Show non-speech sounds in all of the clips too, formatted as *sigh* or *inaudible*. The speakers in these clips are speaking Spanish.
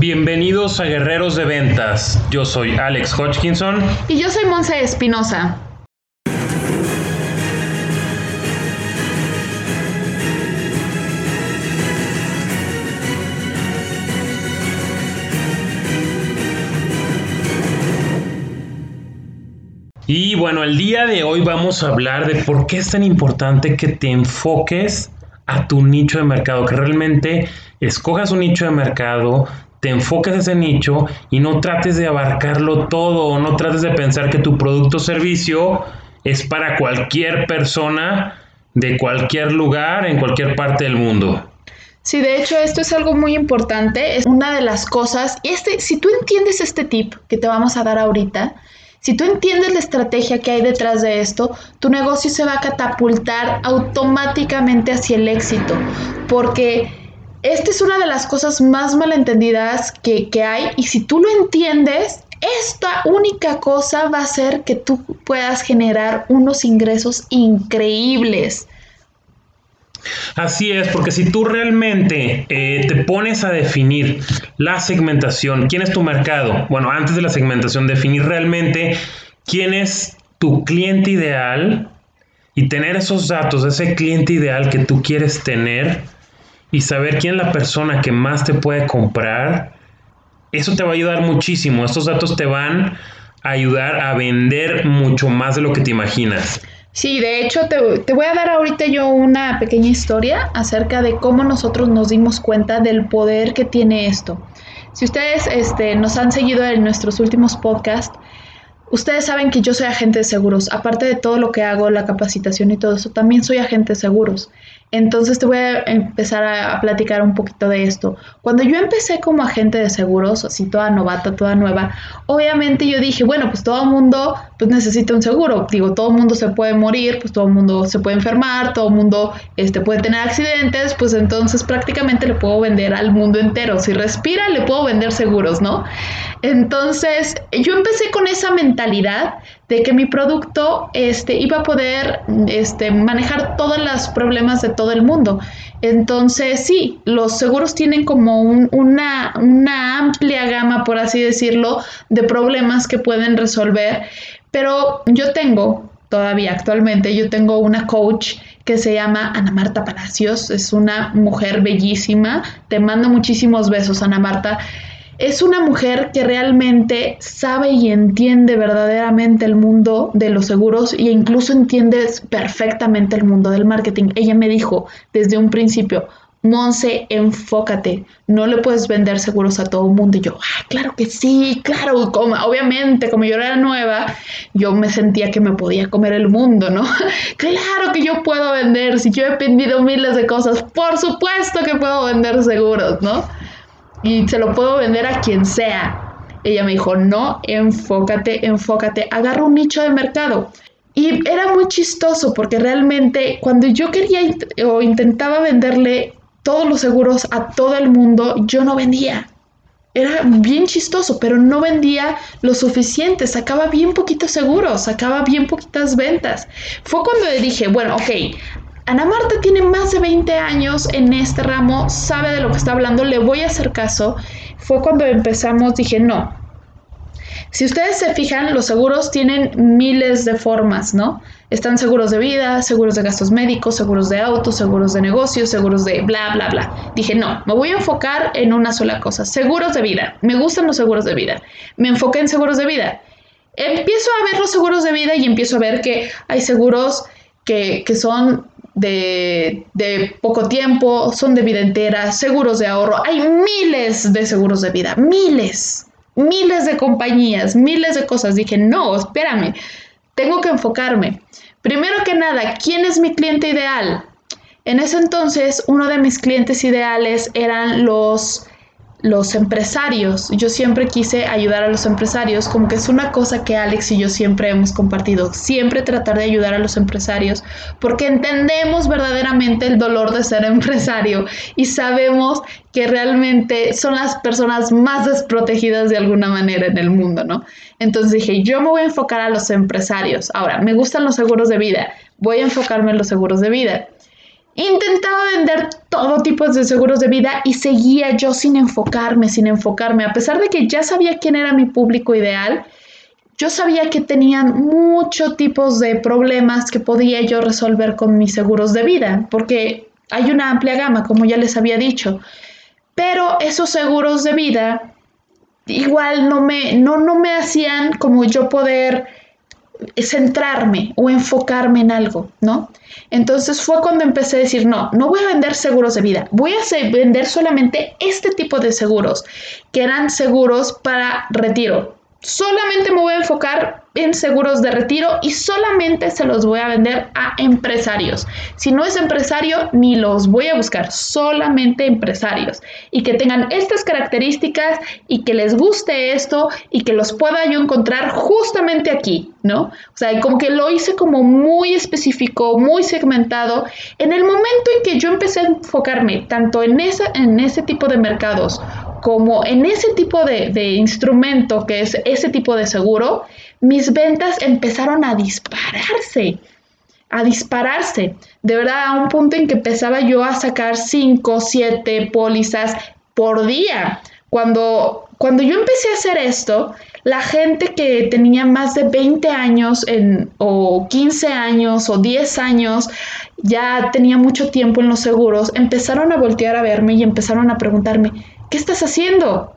Bienvenidos a Guerreros de Ventas. Yo soy Alex Hodgkinson. Y yo soy Monse Espinosa. Y bueno, el día de hoy vamos a hablar de por qué es tan importante que te enfoques a tu nicho de mercado, que realmente escojas un nicho de mercado, te enfoques ese nicho y no trates de abarcarlo todo, no trates de pensar que tu producto o servicio es para cualquier persona de cualquier lugar en cualquier parte del mundo. Sí, de hecho esto es algo muy importante, es una de las cosas, y este, si tú entiendes este tip que te vamos a dar ahorita, si tú entiendes la estrategia que hay detrás de esto, tu negocio se va a catapultar automáticamente hacia el éxito, porque esta es una de las cosas más malentendidas que, que hay y si tú lo entiendes, esta única cosa va a hacer que tú puedas generar unos ingresos increíbles. Así es, porque si tú realmente eh, te pones a definir la segmentación, quién es tu mercado, bueno, antes de la segmentación, definir realmente quién es tu cliente ideal y tener esos datos, ese cliente ideal que tú quieres tener, y saber quién es la persona que más te puede comprar, eso te va a ayudar muchísimo. Estos datos te van a ayudar a vender mucho más de lo que te imaginas. Sí, de hecho te, voy a dar ahorita yo una pequeña historia acerca de cómo nosotros nos dimos cuenta del poder que tiene esto. Si ustedes este, nos han seguido en nuestros últimos podcasts, ustedes saben que yo soy agente de seguros. Aparte de todo lo que hago, la capacitación y todo eso, también soy agente de seguros. Entonces te voy a empezar a, platicar un poquito de esto. Cuando yo empecé como agente de seguros, así toda novata, toda nueva, obviamente yo dije, bueno, pues todo el mundo pues necesita un seguro. Digo, todo el mundo se puede morir, pues todo el mundo se puede enfermar, todo el mundo este, puede tener accidentes, pues entonces prácticamente le puedo vender al mundo entero. Si respira, le puedo vender seguros, ¿no? Entonces yo empecé con esa mentalidad de que mi producto este, iba a poder este, manejar todos los problemas de todo el mundo. Entonces, sí, los seguros tienen como una, una amplia gama, por así decirlo, de problemas que pueden resolver, pero yo tengo todavía actualmente, yo tengo una coach que se llama Ana Marta Palacios, es una mujer bellísima, te mando muchísimos besos, Ana Marta es una mujer que realmente sabe y entiende verdaderamente el mundo de los seguros e incluso entiende perfectamente el mundo del marketing. Ella me dijo desde un principio, Monse, enfócate, no le puedes vender seguros a todo el mundo. Y yo, ah, claro que sí, claro, como, obviamente, como yo era nueva, yo me sentía que me podía comer el mundo, ¿no? *laughs* claro que yo puedo vender, si yo he vendido miles de cosas, por supuesto que puedo vender seguros, ¿no? Y se lo puedo vender a quien sea. Ella me dijo, no, enfócate, enfócate, agarra un nicho de mercado. Y era muy chistoso porque realmente cuando yo quería o intentaba venderle todos los seguros a todo el mundo, yo no vendía. Era bien chistoso, pero no vendía lo suficiente, sacaba bien poquitos seguros, sacaba bien poquitas ventas. Fue cuando dije, bueno, ok, Ana Marta tiene más de 20 años en este ramo, sabe de lo que está hablando, le voy a hacer caso. Fue cuando empezamos, dije, no. Si ustedes se fijan, los seguros tienen miles de formas, ¿no? Están seguros de vida, seguros de gastos médicos, seguros de autos, seguros de negocios, seguros de bla, bla, bla. Dije, no, me voy a enfocar en una sola cosa, seguros de vida. Me gustan los seguros de vida. Me enfoqué en seguros de vida. Empiezo a ver los seguros de vida y empiezo a ver que hay seguros que, que son de, poco tiempo, son de vida entera, seguros de ahorro. Hay miles de seguros de vida, miles, miles de compañías, miles de cosas. Dije, no, espérame, tengo que enfocarme. Primero que nada, ¿quién es mi cliente ideal? En ese entonces, uno de mis clientes ideales eran los los empresarios. Yo siempre quise ayudar a los empresarios, como que es una cosa que Alex y yo siempre hemos compartido, siempre tratar de ayudar a los empresarios, porque entendemos verdaderamente el dolor de ser *laughs* empresario y sabemos que realmente son las personas más desprotegidas de alguna manera en el mundo, ¿no? Entonces dije, yo me voy a enfocar a los empresarios. Ahora, me gustan los seguros de vida, voy a enfocarme en los seguros de vida. Intentaba vender todo tipo de seguros de vida y seguía yo sin enfocarme, sin enfocarme. A pesar de que ya sabía quién era mi público ideal, yo sabía que tenían muchos tipos de problemas que podía yo resolver con mis seguros de vida, porque hay una amplia gama, como ya les había dicho. Pero esos seguros de vida igual no me, no, no me hacían como yo poder centrarme o enfocarme en algo, ¿no? Entonces fue cuando empecé a decir, no, no voy a vender seguros de vida, voy a vender solamente este tipo de seguros, que eran seguros para retiro. Solamente me voy a enfocar en seguros de retiro y solamente se los voy a vender a empresarios. Si no es empresario, ni los voy a buscar, solamente empresarios. Y que tengan estas características y que les guste esto y que los pueda yo encontrar justamente aquí, ¿no? O sea, como que lo hice como muy específico, muy segmentado. En el momento en que yo empecé a enfocarme tanto en, esa, en ese tipo de mercados como en ese tipo de, de instrumento que es ese tipo de seguro, mis ventas empezaron a dispararse, a dispararse. De verdad, a un punto en que empezaba yo a sacar 5, 7 pólizas por día. Cuando, cuando yo empecé a hacer esto, la gente que tenía más de 20 años en, o 15 años o 10 años, ya tenía mucho tiempo en los seguros, empezaron a voltear a verme y empezaron a preguntarme, ¿qué estás haciendo?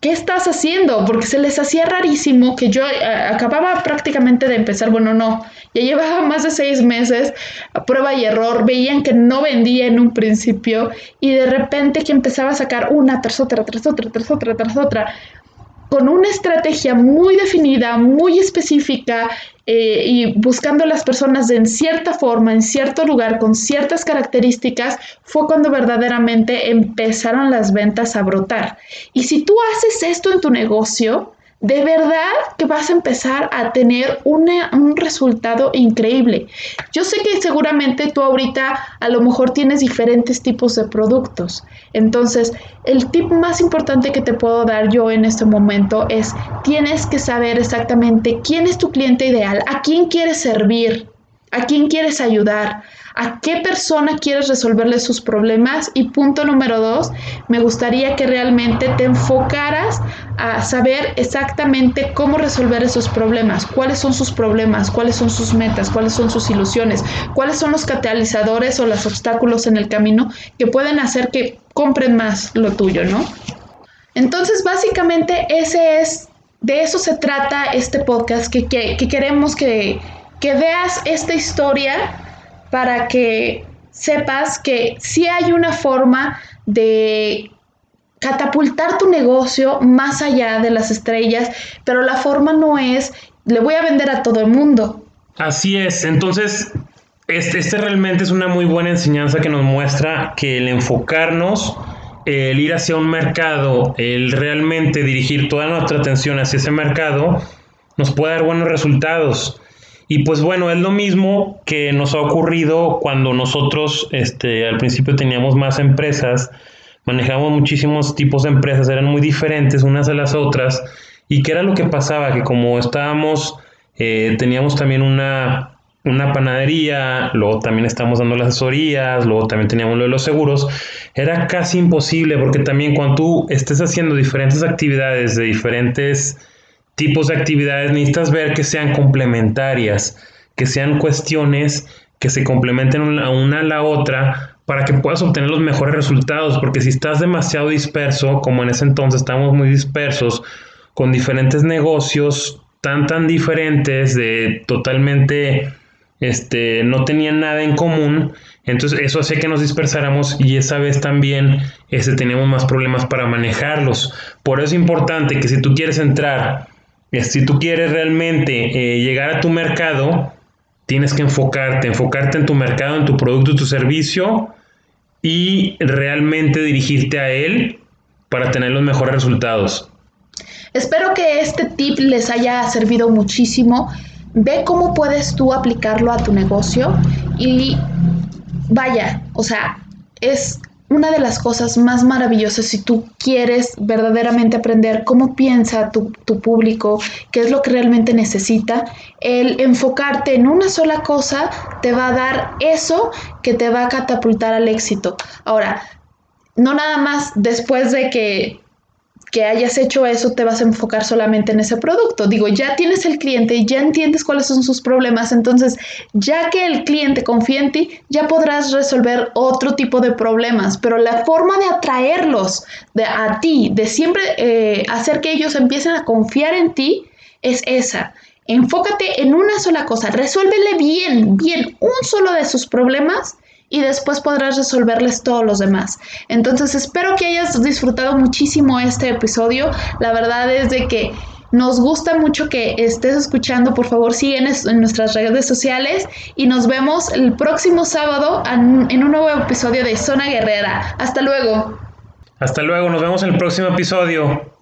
¿qué estás haciendo? Porque se les hacía rarísimo que yo eh, acababa prácticamente de empezar, bueno, no, ya llevaba más de seis meses a prueba y error, veían que no vendía en un principio y de repente que empezaba a sacar una tras otra, tras otra, tras otra, tras otra, con una estrategia muy definida, muy específica eh, y buscando las personas en cierta forma, en cierto lugar, con ciertas características, fue cuando verdaderamente empezaron las ventas a brotar. Y si tú haces esto en tu negocio, de verdad que vas a empezar a tener un resultado increíble. Yo sé que seguramente tú ahorita a lo mejor tienes diferentes tipos de productos. Entonces, el tip más importante que te puedo dar yo en este momento es, tienes que saber exactamente quién es tu cliente ideal, a quién quieres servir, a quién quieres ayudar, a qué persona quieres resolverle sus problemas y punto número dos, me gustaría que realmente te enfocaras a saber exactamente cómo resolver esos problemas, cuáles son sus problemas, cuáles son sus metas, cuáles son sus ilusiones, cuáles son los catalizadores o los obstáculos en el camino que pueden hacer que compren más lo tuyo, ¿no? Entonces, básicamente ese es, de eso se trata este podcast, que, queremos que, que veas esta historia para que sepas que sí hay una forma de catapultar tu negocio más allá de las estrellas, pero la forma no es, le voy a vender a todo el mundo. Así es, entonces, este, este realmente es una muy buena enseñanza que nos muestra que el enfocarnos, el ir hacia un mercado, el realmente dirigir toda nuestra atención hacia ese mercado, nos puede dar buenos resultados. Y pues bueno, es lo mismo que nos ha ocurrido cuando nosotros este, al principio teníamos más empresas, manejamos muchísimos tipos de empresas, eran muy diferentes unas a las otras. ¿Y qué era lo que pasaba? Que como estábamos, eh, teníamos también una, una panadería, luego también estábamos dando las asesorías, luego también teníamos lo de los seguros, era casi imposible porque también cuando tú estés haciendo diferentes actividades de diferentes tipos de actividades necesitas ver que sean complementarias, que sean cuestiones que se complementen una, a la otra para que puedas obtener los mejores resultados, porque si estás demasiado disperso, como en ese entonces estábamos muy dispersos, con diferentes negocios tan tan diferentes, de totalmente, este, no tenían nada en común, entonces eso hace que nos dispersáramos y esa vez también este, teníamos más problemas para manejarlos. Por eso es importante que si tú quieres entrar si tú quieres realmente eh, llegar a tu mercado, tienes que enfocarte, enfocarte en tu mercado, en tu producto, tu servicio y realmente dirigirte a él para tener los mejores resultados. Espero que este tip les haya servido muchísimo. Ve cómo puedes tú aplicarlo a tu negocio y vaya, o sea, es una de las cosas más maravillosas si tú quieres verdaderamente aprender cómo piensa tu, tu, público, qué es lo que realmente necesita, el enfocarte en una sola cosa te va a dar eso que te va a catapultar al éxito. Ahora, no nada más después de que que hayas hecho eso te vas a enfocar solamente en ese producto. Digo, ya tienes el cliente ya entiendes cuáles son sus problemas, entonces ya que el cliente confía en ti, ya podrás resolver otro tipo de problemas, pero la forma de atraerlos de, a ti, de siempre eh, hacer que ellos empiecen a confiar en ti, es esa. Enfócate en una sola cosa, resuélvele bien, bien un solo de sus problemas y después podrás resolverles todos los demás. Entonces espero que hayas disfrutado muchísimo este episodio. La verdad es de que nos gusta mucho que estés escuchando. Por favor, sigue en nuestras redes sociales y nos vemos el próximo sábado en un nuevo episodio de Zona Guerrera. Hasta luego. Hasta luego, nos vemos en el próximo episodio.